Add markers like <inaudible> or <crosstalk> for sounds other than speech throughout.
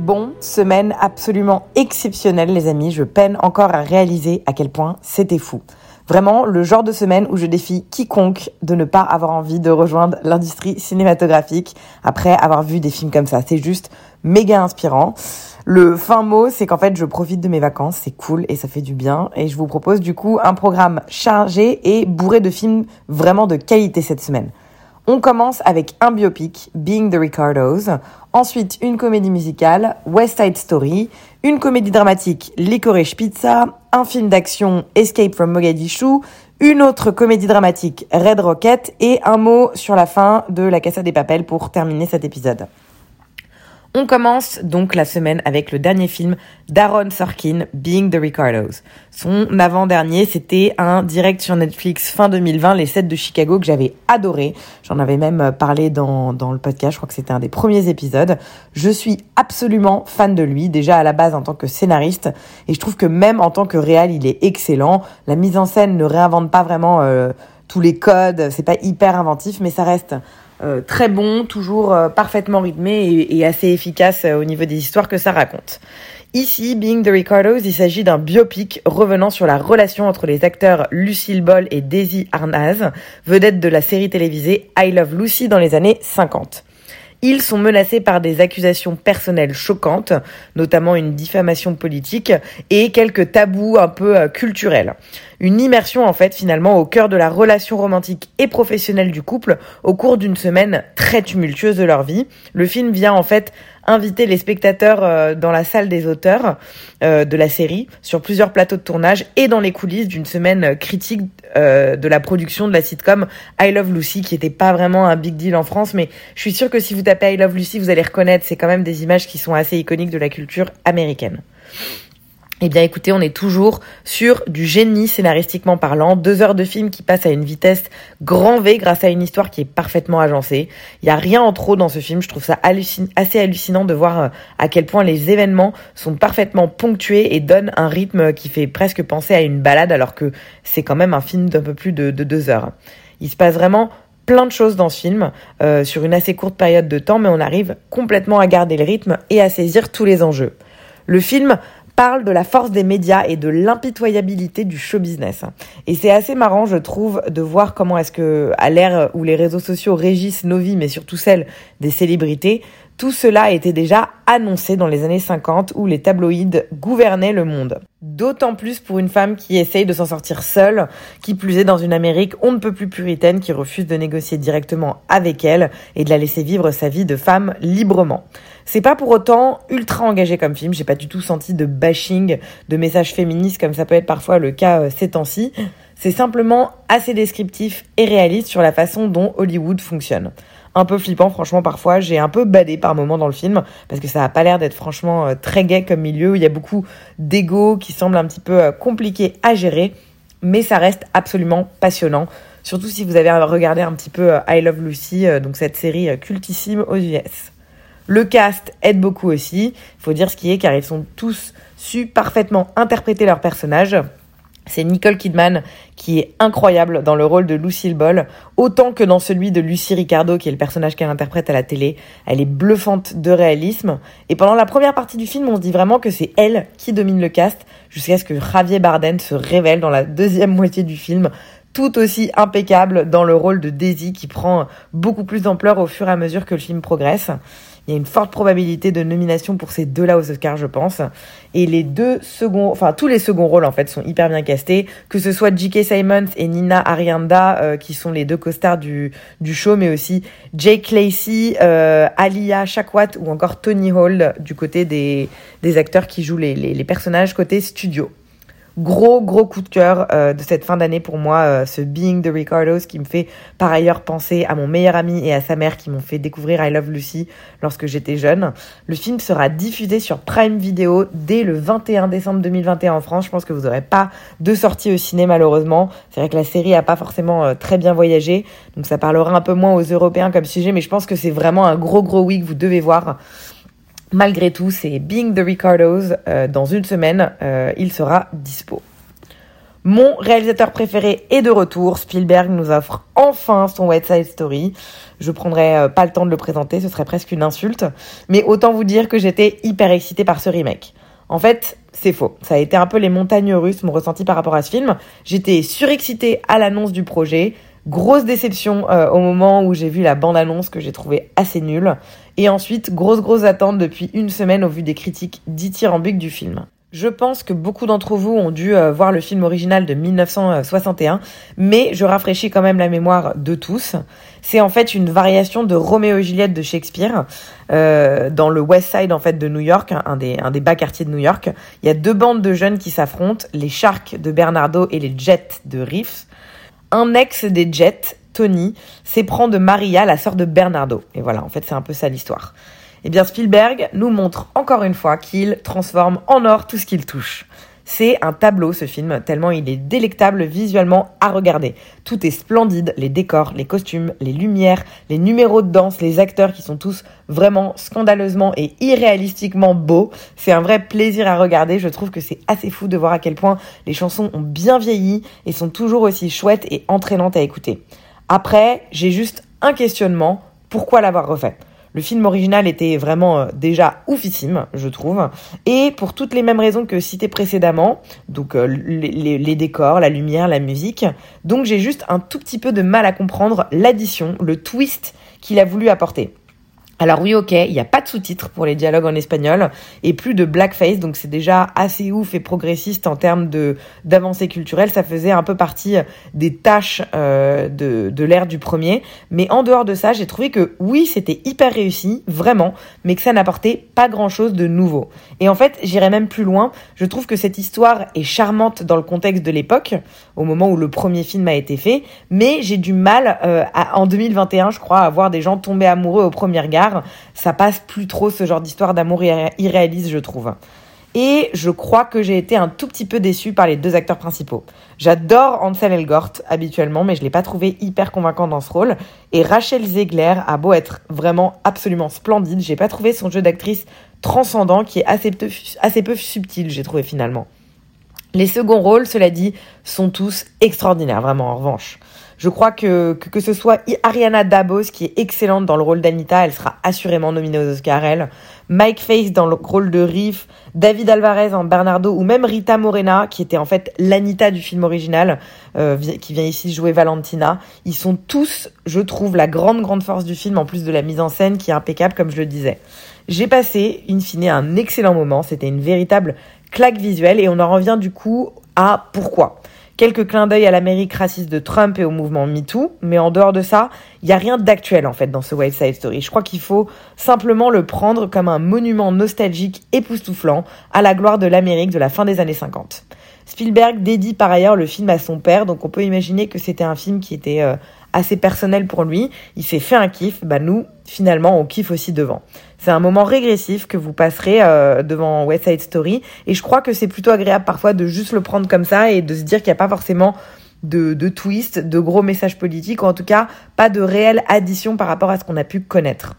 Bon, semaine absolument exceptionnelle les amis, je peine encore à réaliser à quel point c'était fou. Vraiment le genre de semaine où je défie quiconque de ne pas avoir envie de rejoindre l'industrie cinématographique après avoir vu des films comme ça. C'est juste méga inspirant. Le fin mot, c'est qu'en fait, je profite de mes vacances, c'est cool et ça fait du bien. Et je vous propose du coup un programme chargé et bourré de films vraiment de qualité cette semaine. On commence avec un biopic, Being the Ricardos. Ensuite, une comédie musicale, West Side Story. Une comédie dramatique, Licorice Pizza. Un film d'action, Escape from Mogadishu. Une autre comédie dramatique, Red Rocket. Et un mot sur la fin de La Casa des Papels pour terminer cet épisode. On commence donc la semaine avec le dernier film d'Aaron Sorkin, Being the Ricardos. Son avant-dernier, c'était un direct sur Netflix fin 2020, Les 7 de Chicago, que j'avais adoré. J'en avais même parlé dans, dans le podcast, je crois que c'était un des premiers épisodes. Je suis absolument fan de lui, déjà à la base en tant que scénariste, et je trouve que même en tant que réal, il est excellent. La mise en scène ne réinvente pas vraiment euh, tous les codes, c'est pas hyper inventif, mais ça reste euh, très bon, toujours euh, parfaitement rythmé et, et assez efficace euh, au niveau des histoires que ça raconte. Ici, Being the Ricardos, il s'agit d'un biopic revenant sur la relation entre les acteurs Lucille Ball et Daisy Arnaz, vedettes de la série télévisée I Love Lucy dans les années 50. Ils sont menacés par des accusations personnelles choquantes, notamment une diffamation politique et quelques tabous un peu euh, culturels. Une immersion en fait finalement au cœur de la relation romantique et professionnelle du couple au cours d'une semaine très tumultueuse de leur vie. Le film vient en fait inviter les spectateurs euh, dans la salle des auteurs euh, de la série, sur plusieurs plateaux de tournage et dans les coulisses d'une semaine critique euh, de la production de la sitcom I Love Lucy, qui était pas vraiment un big deal en France, mais je suis sûre que si vous tapez I Love Lucy, vous allez reconnaître, c'est quand même des images qui sont assez iconiques de la culture américaine. Eh bien écoutez, on est toujours sur du génie scénaristiquement parlant, deux heures de film qui passent à une vitesse grand V grâce à une histoire qui est parfaitement agencée. Il n'y a rien en trop dans ce film, je trouve ça assez hallucinant de voir euh, à quel point les événements sont parfaitement ponctués et donnent un rythme qui fait presque penser à une balade alors que c'est quand même un film d'un peu plus de, de deux heures. Il se passe vraiment plein de choses dans ce film euh, sur une assez courte période de temps, mais on arrive complètement à garder le rythme et à saisir tous les enjeux. Le film parle de la force des médias et de l'impitoyabilité du show business. Et c'est assez marrant, je trouve, de voir comment est-ce que, à l'ère où les réseaux sociaux régissent nos vies, mais surtout celles des célébrités, tout cela était déjà annoncé dans les années 50 où les tabloïds gouvernaient le monde. D'autant plus pour une femme qui essaye de s'en sortir seule, qui plus est dans une Amérique on ne peut plus puritaine qui refuse de négocier directement avec elle et de la laisser vivre sa vie de femme librement. C'est pas pour autant ultra engagé comme film, j'ai pas du tout senti de bashing, de messages féministes comme ça peut être parfois le cas euh, ces temps-ci. C'est simplement assez descriptif et réaliste sur la façon dont Hollywood fonctionne un peu flippant franchement parfois. J'ai un peu badé par moments dans le film parce que ça a pas l'air d'être franchement euh, très gay comme milieu il y a beaucoup d'ego qui semble un petit peu euh, compliqué à gérer. Mais ça reste absolument passionnant. Surtout si vous avez regardé un petit peu euh, I Love Lucy donc cette série cultissime aux US le cast aide beaucoup aussi. Faut dire ce qui est car ils sont tous su parfaitement interpréter leurs personnages c'est Nicole Kidman qui est incroyable dans le rôle de Lucille Ball, autant que dans celui de Lucy Ricardo, qui est le personnage qu'elle interprète à la télé. Elle est bluffante de réalisme. Et pendant la première partie du film, on se dit vraiment que c'est elle qui domine le cast, jusqu'à ce que Javier Bardem se révèle dans la deuxième <laughs> moitié du film, tout aussi impeccable dans le rôle de Daisy, qui prend beaucoup plus d'ampleur au fur et à mesure que le film progresse. Il y a une forte probabilité de nomination pour ces deux-là aux Oscars, je pense. Et les deux seconds, enfin tous les seconds rôles en fait sont hyper bien castés, que ce soit J.K. Simons et Nina Arianda euh, qui sont les deux co-stars du, du show, mais aussi Jake Lacey, euh, Alia Shakwat ou encore Tony Hall du côté des, des acteurs qui jouent les, les, les personnages côté studio. Gros, gros coup de cœur euh, de cette fin d'année pour moi, euh, ce Being the Ricardos qui me fait par ailleurs penser à mon meilleur ami et à sa mère qui m'ont fait découvrir I Love Lucy lorsque j'étais jeune. Le film sera diffusé sur Prime Video dès le 21 décembre 2021 en France. Je pense que vous n'aurez pas de sortie au ciné malheureusement. C'est vrai que la série a pas forcément euh, très bien voyagé, donc ça parlera un peu moins aux Européens comme sujet, mais je pense que c'est vraiment un gros, gros oui que vous devez voir. Malgré tout, c'est Being the Ricardos. Euh, dans une semaine, euh, il sera dispo. Mon réalisateur préféré est de retour. Spielberg nous offre enfin son West Side Story. Je prendrai euh, pas le temps de le présenter, ce serait presque une insulte. Mais autant vous dire que j'étais hyper excitée par ce remake. En fait, c'est faux. Ça a été un peu les montagnes russes, mon ressenti par rapport à ce film. J'étais surexcitée à l'annonce du projet. Grosse déception euh, au moment où j'ai vu la bande-annonce que j'ai trouvé assez nulle. Et ensuite, grosse grosse attente depuis une semaine au vu des critiques dithyrambiques du film. Je pense que beaucoup d'entre vous ont dû euh, voir le film original de 1961, mais je rafraîchis quand même la mémoire de tous. C'est en fait une variation de Roméo et Juliette de Shakespeare euh, dans le West Side en fait de New York, un des, un des bas quartiers de New York. Il y a deux bandes de jeunes qui s'affrontent, les Sharks de Bernardo et les Jets de Reeves. Un ex des Jets, Tony, s'éprend de Maria, la sœur de Bernardo. Et voilà, en fait, c'est un peu ça l'histoire. Eh bien, Spielberg nous montre encore une fois qu'il transforme en or tout ce qu'il touche. C'est un tableau ce film, tellement il est délectable visuellement à regarder. Tout est splendide, les décors, les costumes, les lumières, les numéros de danse, les acteurs qui sont tous vraiment scandaleusement et irréalistiquement beaux. C'est un vrai plaisir à regarder, je trouve que c'est assez fou de voir à quel point les chansons ont bien vieilli et sont toujours aussi chouettes et entraînantes à écouter. Après, j'ai juste un questionnement, pourquoi l'avoir refait? Le film original était vraiment euh, déjà oufissime, je trouve. Et pour toutes les mêmes raisons que citées précédemment, donc euh, les, les, décors, la lumière, la musique. Donc j'ai juste un tout petit peu de mal à comprendre l'addition, le twist qu'il a voulu apporter. Alors oui, ok, il n'y a pas de sous-titres pour les dialogues en espagnol et plus de blackface, donc c'est déjà assez ouf et progressiste en termes de d'avancée culturelle. Ça faisait un peu partie des tâches euh, de, de l'ère du premier. Mais en dehors de ça, j'ai trouvé que oui, c'était hyper réussi, vraiment, mais que ça n'apportait pas grand-chose de nouveau. Et en fait, j'irais même plus loin. Je trouve que cette histoire est charmante dans le contexte de l'époque, au moment où le premier film a été fait, mais j'ai du mal euh, à, en 2021, je crois, à voir des gens tomber amoureux au premier regard ça passe plus trop ce genre d'histoire d'amour irréaliste, je trouve. Et je crois que j'ai été un tout petit peu déçue par les deux acteurs principaux. J'adore Ansel Elgort habituellement, mais je l'ai pas trouvé hyper convaincant dans ce rôle. Et Rachel Zegler a beau être vraiment absolument splendide, j'ai pas trouvé son jeu d'actrice transcendant qui est assez peu subtil, j'ai trouvé finalement. Les seconds rôles, cela dit, sont tous extraordinaires, vraiment en revanche. Je crois que, que, ce soit Ariana Dabos qui est excellente dans le rôle d'Anita, elle sera assurément nominée aux Oscars elle. Mike Face dans le rôle de Riff, David Alvarez en Bernardo ou même Rita Morena qui était en fait l'Anita du film original euh, qui vient ici jouer Valentina. Ils sont tous, je trouve, la grande grande force du film en plus de la mise en scène qui est impeccable comme je le disais. J'ai passé, in fine, un excellent moment. C'était une véritable claque visuelle et on en revient du coup à pourquoi. Quelques clins d'œil à l'Amérique raciste de Trump et au mouvement MeToo, mais en dehors de ça, il n'y a rien d'actuel en fait dans ce West Side Story. Je crois qu'il faut simplement le prendre comme un monument nostalgique époustouflant à la gloire de l'Amérique de la fin des années 50. Spielberg dédie par ailleurs le film à son père, donc on peut imaginer que c'était un film qui était euh, assez personnel pour lui. Il s'est fait un kiff, bah nous, finalement, on kiffe aussi devant. C'est un moment régressif que vous passerez euh, devant West Side Story, et je crois que c'est plutôt agréable parfois de juste le prendre comme ça et de se dire qu'il n'y a pas forcément de, de twist, de gros messages politiques, ou en tout cas pas de réelle addition par rapport à ce qu'on a pu connaître.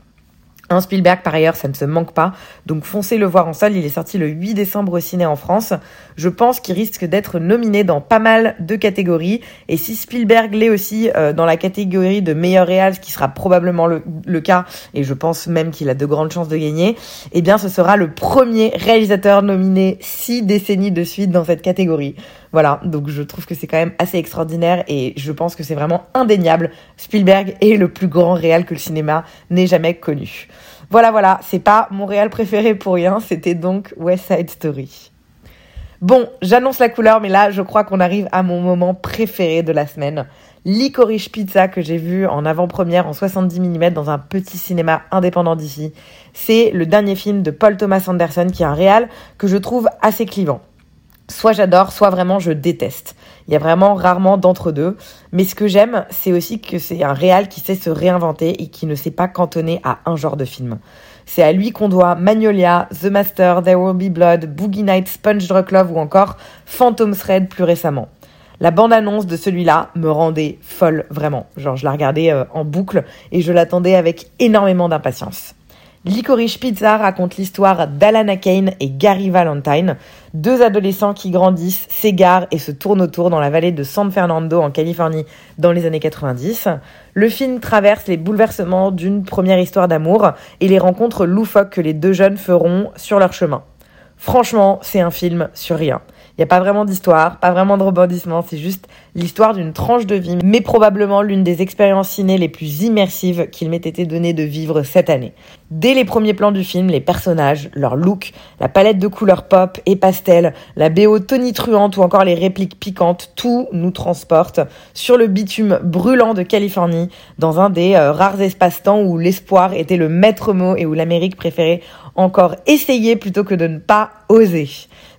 Un Spielberg, par ailleurs, ça ne se manque pas. Donc foncez le voir en salle. Il est sorti le 8 décembre au ciné en France. Je pense qu'il risque d'être nominé dans pas mal de catégories. Et si Spielberg l'est aussi euh, dans la catégorie de meilleur réal, ce qui sera probablement le, le cas, et je pense même qu'il a de grandes chances de gagner, eh bien ce sera le premier réalisateur nominé six décennies de suite dans cette catégorie. Voilà, donc je trouve que c'est quand même assez extraordinaire et je pense que c'est vraiment indéniable. Spielberg est le plus grand réal que le cinéma n'ait jamais connu. Voilà, voilà, c'est pas mon réal préféré pour rien, c'était donc West Side Story. Bon, j'annonce la couleur, mais là, je crois qu'on arrive à mon moment préféré de la semaine. Licorice Pizza que j'ai vu en avant-première en 70 mm dans un petit cinéma indépendant d'ici. C'est le dernier film de Paul Thomas Anderson qui est un réal que je trouve assez clivant. soit j'adore, soit vraiment je déteste. Il y a vraiment rarement d'entre-deux. Mais ce que j'aime, c'est aussi que c'est un réal qui sait se réinventer et qui ne s'est pas cantonné à un genre de film. C'est à lui qu'on doit Magnolia, The Master, There Will Be Blood, Boogie Nights, Sponge Drug Love ou encore Phantom Thread plus récemment. La bande-annonce de celui-là me rendait folle, vraiment. Genre, je la regardais euh, en boucle et je l'attendais avec énormément d'impatience. Licorice Pizza raconte l'histoire d'Alana Kane et Gary Valentine, deux adolescents qui grandissent, s'égarent et se tournent autour dans la vallée de San Fernando en Californie dans les années 90. Le film traverse les bouleversements d'une première histoire d'amour et les rencontres loufoques que les deux jeunes feront sur leur chemin. Franchement, c'est un film sur rien. Il n'y a pas vraiment d'histoire, pas vraiment de rebondissement, c'est juste l'histoire d'une tranche de vie, mais probablement l'une des expériences ciné les plus immersives qu'il m'ait été donné de vivre cette année. Dès les premiers plans du film, les personnages, leur look, la palette de couleurs pop et pastel, la BO tonitruante ou encore les répliques piquantes, tout nous transporte sur le bitume brûlant de Californie, dans un des euh, rares espaces-temps où l'espoir était le maître mot et où l'Amérique préférait encore essayer plutôt que de ne pas oser.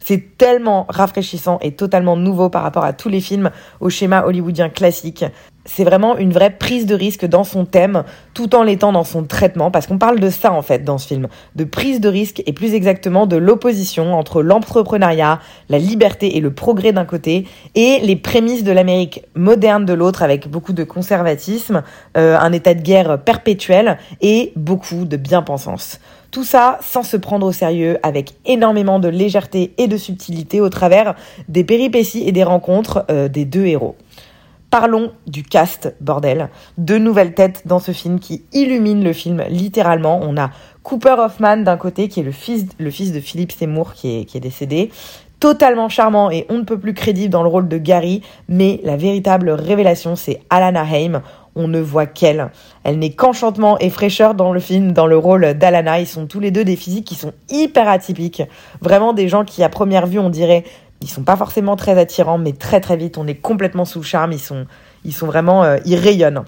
C'est tellement rafraîchissant et totalement nouveau par rapport à tous les films au schéma hollywoodien classique. C'est vraiment une vraie prise de risque dans son thème, tout en l'étant dans son traitement, parce qu'on parle de ça en fait dans ce film, de prise de risque et plus exactement de l'opposition entre l'entrepreneuriat, la liberté et le progrès d'un côté, et les prémices de l'Amérique moderne de l'autre, avec beaucoup de conservatisme, euh, un état de guerre perpétuel et beaucoup de bien-pensance. Tout ça sans se prendre au sérieux, avec énormément de légèreté et de subtilité au travers des péripéties et des rencontres euh, des deux héros. Parlons du cast, bordel. Deux nouvelles têtes dans ce film qui illuminent le film littéralement. On a Cooper Hoffman d'un côté, qui est le fils, le fils de Philippe Seymour, qui est, qui est décédé. Totalement charmant et on ne peut plus crédible dans le rôle de Gary, mais la véritable révélation, c'est Alana Haim on ne voit qu'elle. Elle, n'est qu'enchantement et fraîcheur dans le film, dans le rôle d'Alana. Ils sont tous les deux des physiques qui sont hyper atypiques. Vraiment des gens qui, à première vue, on dirait, ils sont pas forcément très attirants, mais très très vite, on est complètement sous le charme. Ils sont, ils sont vraiment, euh, ils rayonnent.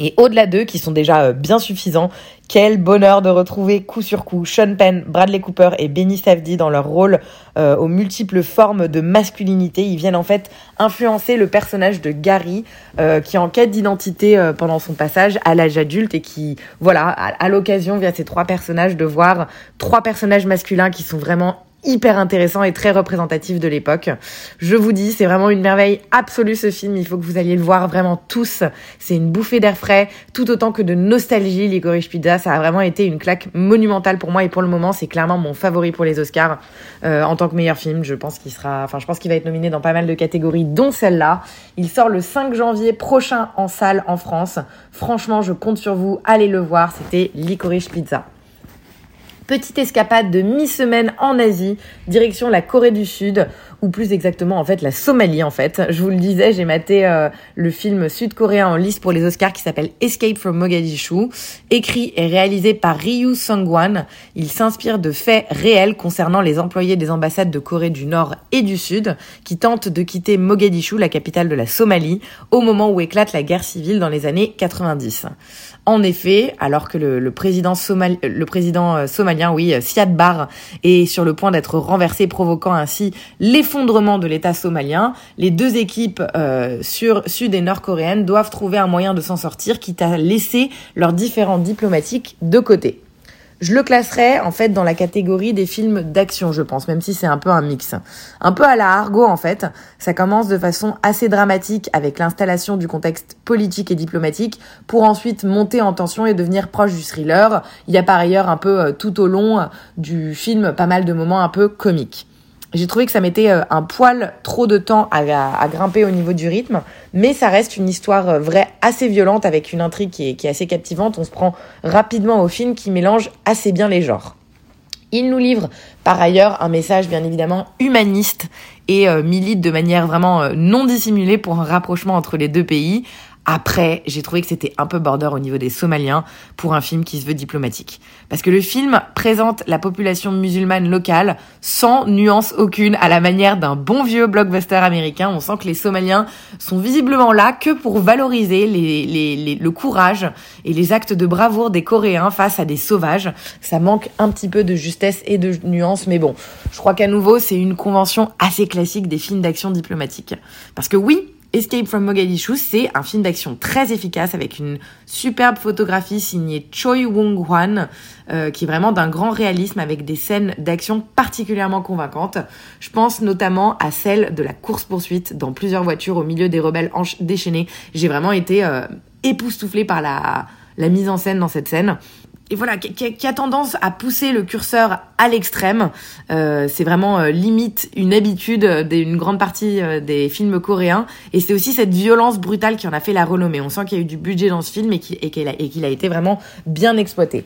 Et au-delà d'eux, qui sont déjà euh, bien suffisants, quel bonheur de retrouver coup sur coup Sean Penn, Bradley Cooper et Benny Safdie dans leur rôle euh, aux multiples formes de masculinité. Ils viennent en fait influencer le personnage de Gary, euh, qui est en quête d'identité pendant son passage à l'âge adulte et qui, voilà, à l'occasion via ces trois personnages de voir trois personnages masculins qui sont vraiment hyper intéressant et très représentatif de l'époque. Je vous dis, c'est vraiment une merveille absolue ce film. Il faut que vous alliez le voir vraiment tous. C'est une bouffée d'air frais, tout autant que de nostalgie. Licorice Pizza, ça a vraiment été une claque monumentale pour moi et pour le moment, c'est clairement mon favori pour les Oscars euh, en tant que meilleur film. Je pense qu'il sera, enfin, je pense qu'il va être nominé dans pas mal de catégories, dont celle-là. Il sort le 5 janvier prochain en salle en France. Franchement, je compte sur vous. Allez le voir. C'était Licorice Pizza. Petite escapade de mi-semaine en Asie, direction la Corée du Sud, ou plus exactement en fait la Somalie en fait. Je vous le disais, j'ai maté euh, le film sud-coréen en liste pour les Oscars qui s'appelle Escape from Mogadishu, écrit et réalisé par Ryu Sungwan. Il s'inspire de faits réels concernant les employés des ambassades de Corée du Nord et du Sud qui tentent de quitter Mogadishu, la capitale de la Somalie, au moment où éclate la guerre civile dans les années 90. En effet, alors que le, président, le président euh, somalien, oui, euh, Siad Barre, est sur le point d'être renversé, provoquant ainsi l'effondrement de l'État somalien, les deux équipes euh, sud et nord-coréennes doivent trouver un moyen de s'en sortir, quitte à laisser leurs différents diplomatiques de côté. Je le classerais en fait dans la catégorie des films d'action, je pense, même si c'est un peu un mix. Un peu à la Argo en fait. Ça commence de façon assez dramatique avec l'installation du contexte politique et diplomatique pour ensuite monter en tension et devenir proche du thriller. Il y a par ailleurs un peu euh, tout au long du film pas mal de moments un peu comiques. J'ai trouvé que ça mettait euh, un poil trop de temps à, grimper au niveau du rythme, mais ça reste une histoire euh, vraie assez violente avec une intrigue qui est, assez captivante. On se prend rapidement au film qui mélange assez bien les genres. Il nous livre par ailleurs un message bien évidemment humaniste et euh, milite de manière vraiment non dissimulée pour un rapprochement entre les deux pays, Après, j'ai trouvé que c'était un peu border au niveau des Somaliens pour un film qui se veut diplomatique. Parce que le film présente la population musulmane locale sans nuance aucune à la manière d'un bon vieux blockbuster américain. On sent que les Somaliens sont visiblement là que pour valoriser le courage et les actes de bravoure des Coréens face à des sauvages. Ça manque un petit peu de justesse et de nuance, mais bon, je crois qu'à nouveau, c'est une convention assez classique des films d'action diplomatique. Parce que oui, Escape from Mogadishu, c'est un film d'action très efficace avec une superbe photographie signée Choi Wong-hwan, euh, qui est vraiment d'un grand réalisme avec des scènes d'action particulièrement convaincantes. Je pense notamment à celle de la course-poursuite dans plusieurs voitures au milieu des rebelles déchaînés. J'ai vraiment été euh, époustouflée par la, la mise en scène dans cette scène et voilà, qui, a tendance à pousser le curseur à l'extrême. Euh, c'est vraiment euh, limite une habitude d'une grande partie euh, des films coréens. Et c'est aussi cette violence brutale qui en a fait la renommée. On sent qu'il y a eu du budget dans ce film et qu'il a, a été vraiment bien exploité.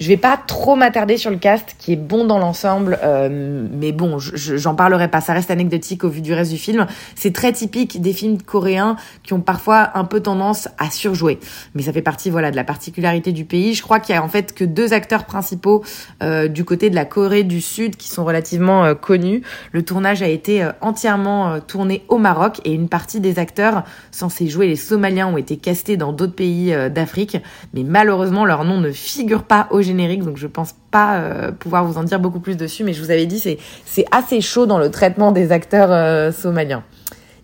Je vais pas trop m'attarder sur le cast qui est bon dans l'ensemble, euh, mais bon, j'en parlerai pas. Ça reste anecdotique au vu du reste du film. C'est très typique des films coréens qui ont parfois un peu tendance à surjouer, mais ça fait partie voilà de la particularité du pays. Je crois qu'il y a en fait que deux acteurs principaux euh, du côté de la Corée du Sud qui sont relativement euh, connus. Le tournage a été entièrement tourné au Maroc et une partie des acteurs censés jouer les Somaliens ont été castés dans d'autres pays d'Afrique, mais malheureusement leur nom ne figure pas au générique, donc je pense pas euh, pouvoir vous en dire beaucoup plus dessus, mais je vous avais dit, c'est, assez chaud dans le traitement des acteurs euh, somaliens.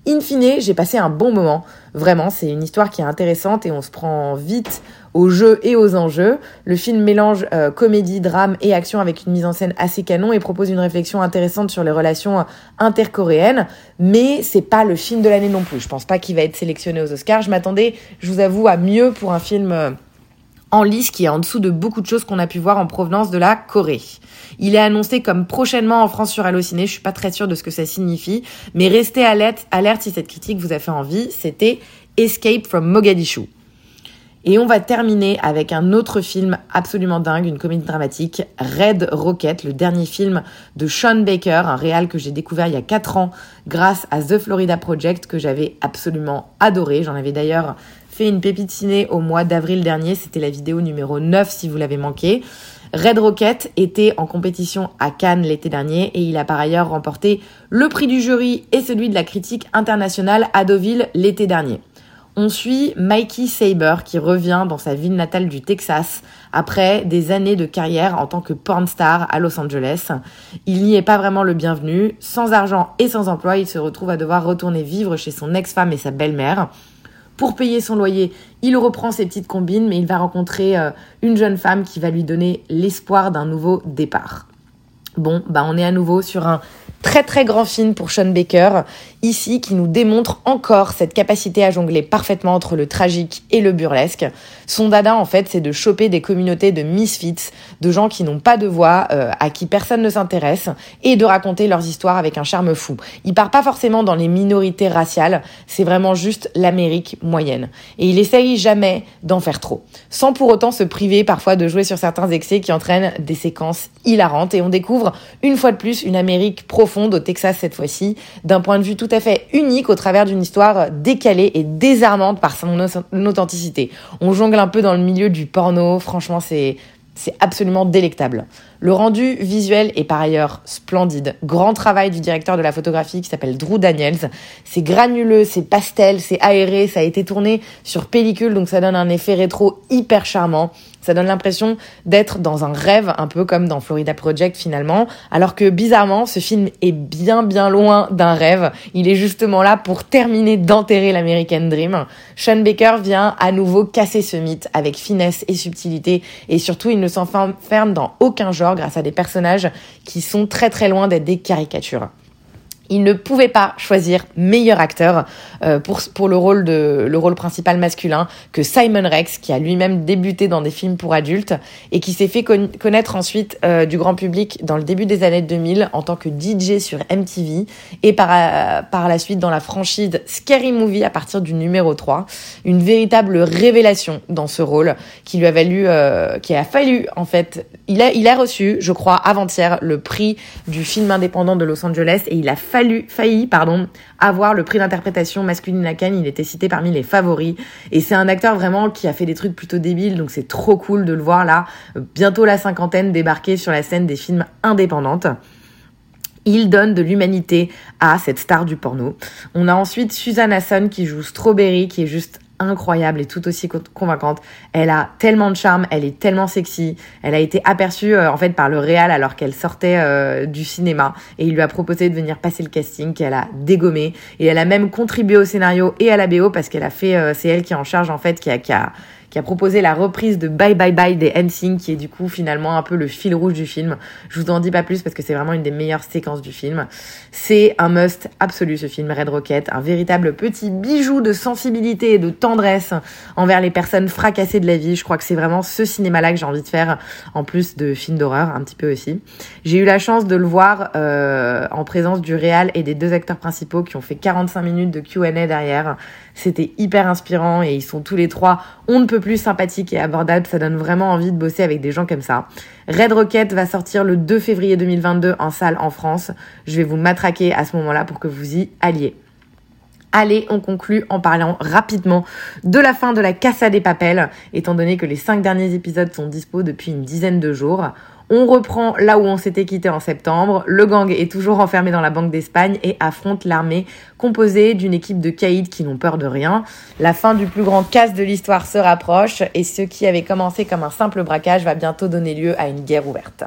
In fine, j'ai passé un bon moment. Vraiment, c'est une histoire qui est intéressante et on se prend vite aux jeux et aux enjeux. Le film mélange euh, comédie, drame et action avec une mise en scène assez canon et propose une réflexion intéressante sur les relations intercoréennes. Mais c'est pas le film de l'année non plus. Je pense pas qu'il va être sélectionné aux Oscars. Je m'attendais, je vous avoue, à mieux pour un film en lice qui est en dessous de beaucoup de choses qu'on a pu voir en provenance de la Corée. Il est annoncé comme prochainement en France sur Allociné, je suis pas très sûre de ce que ça signifie, mais restez alerte, si cette critique vous a fait envie, c'était Escape from Mogadishu. Et on va terminer avec un autre film absolument dingue, une comédie dramatique, Red Rocket, le dernier film de Sean Baker, un réal que j'ai découvert il y a 4 ans grâce à The Florida Project que j'avais absolument adoré. J'en avais d'ailleurs une pépite ciné au mois d'avril dernier. C'était la vidéo numéro 9 si vous l'avez manqué. Red Rocket était en compétition à Cannes l'été dernier et il a par ailleurs remporté le prix du jury et celui de la critique internationale à Deauville l'été dernier. On suit Mikey Saber qui revient dans sa ville natale du Texas après des années de carrière en tant que porn star à Los Angeles. Il n'y est pas vraiment le bienvenu. Sans argent et sans emploi, il se retrouve à devoir retourner vivre chez son ex-femme et sa belle-mère. Pour payer son loyer, il reprend ses petites combines, mais il va rencontrer euh, une jeune femme qui va lui donner l'espoir d'un nouveau départ. Bon, bah on est à nouveau sur un très très grand film pour Sean Baker, ici qui nous démontre encore cette capacité à jongler parfaitement entre le tragique et le burlesque. Son dada en fait c'est de choper des communautés de misfits, de gens qui n'ont pas de voix, euh, à qui personne ne s'intéresse, et de raconter leurs histoires avec un charme fou. Il part pas forcément dans les minorités raciales, c'est vraiment juste l'Amérique moyenne. Et il essaye jamais d'en faire trop, sans pour autant se priver parfois de jouer sur certains excès qui entraînent des séquences hilarantes, et on découvre une fois de plus une Amérique profonde au Texas cette fois-ci, d'un point de vue tout à fait unique au travers d'une histoire décalée et désarmante par son authenticité. On jongle un peu dans le milieu du porno, franchement c'est c'est absolument délectable. Le rendu visuel est par ailleurs splendide. Grand travail du directeur de la photographie qui s'appelle Drew Daniels. C'est granuleux, c'est pastel, c'est aéré, ça a été tourné sur pellicule donc ça donne un effet rétro hyper charmant. Ça donne l'impression d'être dans un rêve, un peu comme dans Florida Project finalement, alors que bizarrement, ce film est bien bien loin d'un rêve. Il est justement là pour terminer d'enterrer l'American Dream. Sean Baker vient à nouveau casser ce mythe avec finesse et subtilité, et surtout il ne s'enferme dans aucun genre grâce à des personnages qui sont très très loin d'être des caricatures il ne pouvait pas choisir meilleur acteur euh, pour, pour le, rôle de, le rôle principal masculin que Simon Rex, qui a lui-même débuté dans des films pour adultes et qui s'est fait connaître ensuite euh, du grand public dans le début des années 2000 en tant que DJ sur MTV et par, euh, par la suite dans la franchise Scary Movie à partir du numéro 3. Une véritable révélation dans ce rôle qui lui a valu, qui a fallu en fait, il a, il a reçu, je crois, avant-hier le prix du film indépendant de Los Angeles et il a fallu failli pardon, avoir le prix d'interprétation masculine à Cannes. Il était cité parmi les favoris. Et c'est un acteur vraiment qui a fait des trucs plutôt débiles, donc c'est trop cool de le voir là, bientôt la cinquantaine, débarquer sur la scène des films indépendantes. Il donne de l'humanité à cette star du porno. On a ensuite Susan Hasson qui joue Strawberry, qui est juste incroyable et tout aussi convaincante. Elle a tellement de charme, elle est tellement sexy. Elle a été aperçue euh, en fait par le réal alors qu'elle sortait euh, du cinéma et il lui a proposé de venir passer le casting qu'elle a dégommé et elle a même contribué au scénario et à la BO parce qu'elle a fait euh, c'est elle qui est en charge en fait qui a, qui a qui a proposé la reprise de Bye Bye Bye des NSYNC, qui est du coup finalement un peu le fil rouge du film. Je vous en dis pas plus parce que c'est vraiment une des meilleures séquences du film. C'est un must absolu ce film Red Rocket, un véritable petit bijou de sensibilité et de tendresse envers les personnes fracassées de la vie. Je crois que c'est vraiment ce cinéma-là que j'ai envie de faire, en plus de films d'horreur un petit peu aussi. J'ai eu la chance de le voir euh, en présence du réal et des deux acteurs principaux qui ont fait 45 minutes de Q&A derrière. C'était hyper inspirant et ils sont tous les trois on ne peut plus sympathiques et abordables. Ça donne vraiment envie de bosser avec des gens comme ça. Red Rocket va sortir le 2 février 2022 en salle en France. Je vais vous matraquer à ce moment-là pour que vous y alliez. Allez, on conclut en parlant rapidement de la fin de la Casa des Papels, étant donné que les cinq derniers épisodes sont dispo depuis une dizaine de jours. On reprend là où on s'était quitté en septembre. Le gang est toujours enfermé dans la Banque d'Espagne et affronte l'armée composée d'une équipe de caïds qui n'ont peur de rien. La fin du plus grand casse de l'histoire se rapproche et ce qui avait commencé comme un simple braquage va bientôt donner lieu à une guerre ouverte.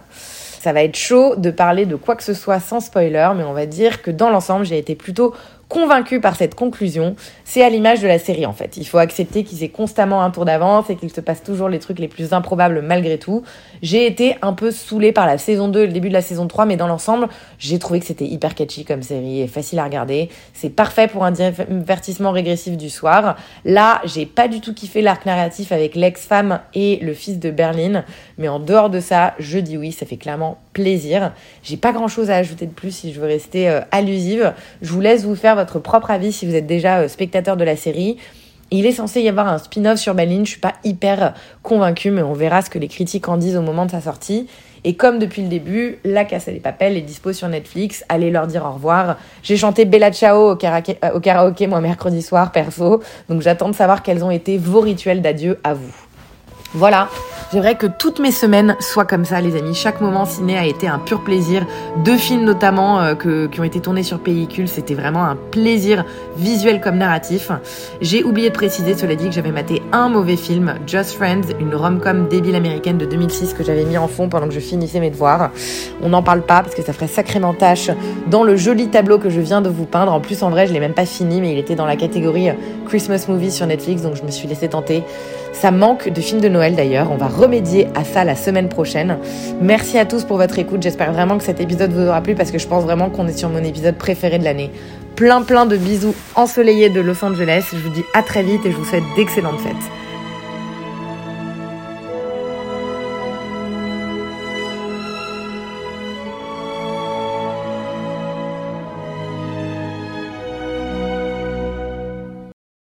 Ça va être chaud de parler de quoi que ce soit sans spoiler, mais on va dire que dans l'ensemble, j'ai été plutôt convaincu par cette conclusion. C'est à l'image de la série en fait. Il faut accepter qu'ils aient constamment un tour d'avance et qu'il se passe toujours les trucs les plus improbables malgré tout. J'ai été un peu saoulée par la saison 2 et le début de la saison 3, mais dans l'ensemble, j'ai trouvé que c'était hyper catchy comme série et facile à regarder. C'est parfait pour un divertissement régressif du soir. Là, j'ai pas du tout kiffé l'arc narratif avec l'ex-femme et le fils de Berlin, mais en dehors de ça, je dis oui, ça fait clairement plaisir. J'ai pas grand chose à ajouter de plus si je veux rester euh, allusive. Je vous laisse vous faire votre propre avis si vous êtes déjà euh, spectateur de la série. Il est censé y avoir un spin-off sur Berlin, je suis pas hyper convaincue, mais on verra ce que les critiques en disent au moment de sa sortie. Et comme depuis le début, La Casa des Papels est dispo sur Netflix, allez leur dire au revoir. J'ai chanté Bella Ciao au karaoké, euh, au karaoké moi mercredi soir perso, donc j'attends de savoir quels ont été vos rituels d'adieu à vous. Voilà, J'aimerais que toutes mes semaines soient comme ça, les amis. Chaque moment ciné a été un pur plaisir. Deux films notamment euh, qui ont été tournés sur pellicule, c'était vraiment un plaisir visuel comme narratif. J'ai oublié de préciser, cela dit, que j'avais maté un mauvais film, Just Friends, une rom-com débile américaine de 2006 que j'avais mis en fond pendant que je finissais mes devoirs. On n'en parle pas parce que ça ferait sacrément tâche dans le joli tableau que je viens de vous peindre. En plus, en vrai, je l'ai même pas fini, mais il était dans la catégorie Christmas Movie sur Netflix, donc je me suis laissé tenter. Ça manque de films de Noël d'ailleurs. On va remédier à ça la semaine prochaine. Merci à tous pour votre écoute. J'espère vraiment que cet épisode vous aura plu parce que je pense vraiment qu'on est sur mon épisode préféré de l'année. Plein plein de bisous ensoleillés de Los Angeles. Je vous dis à très vite et je vous souhaite d'excellentes fêtes.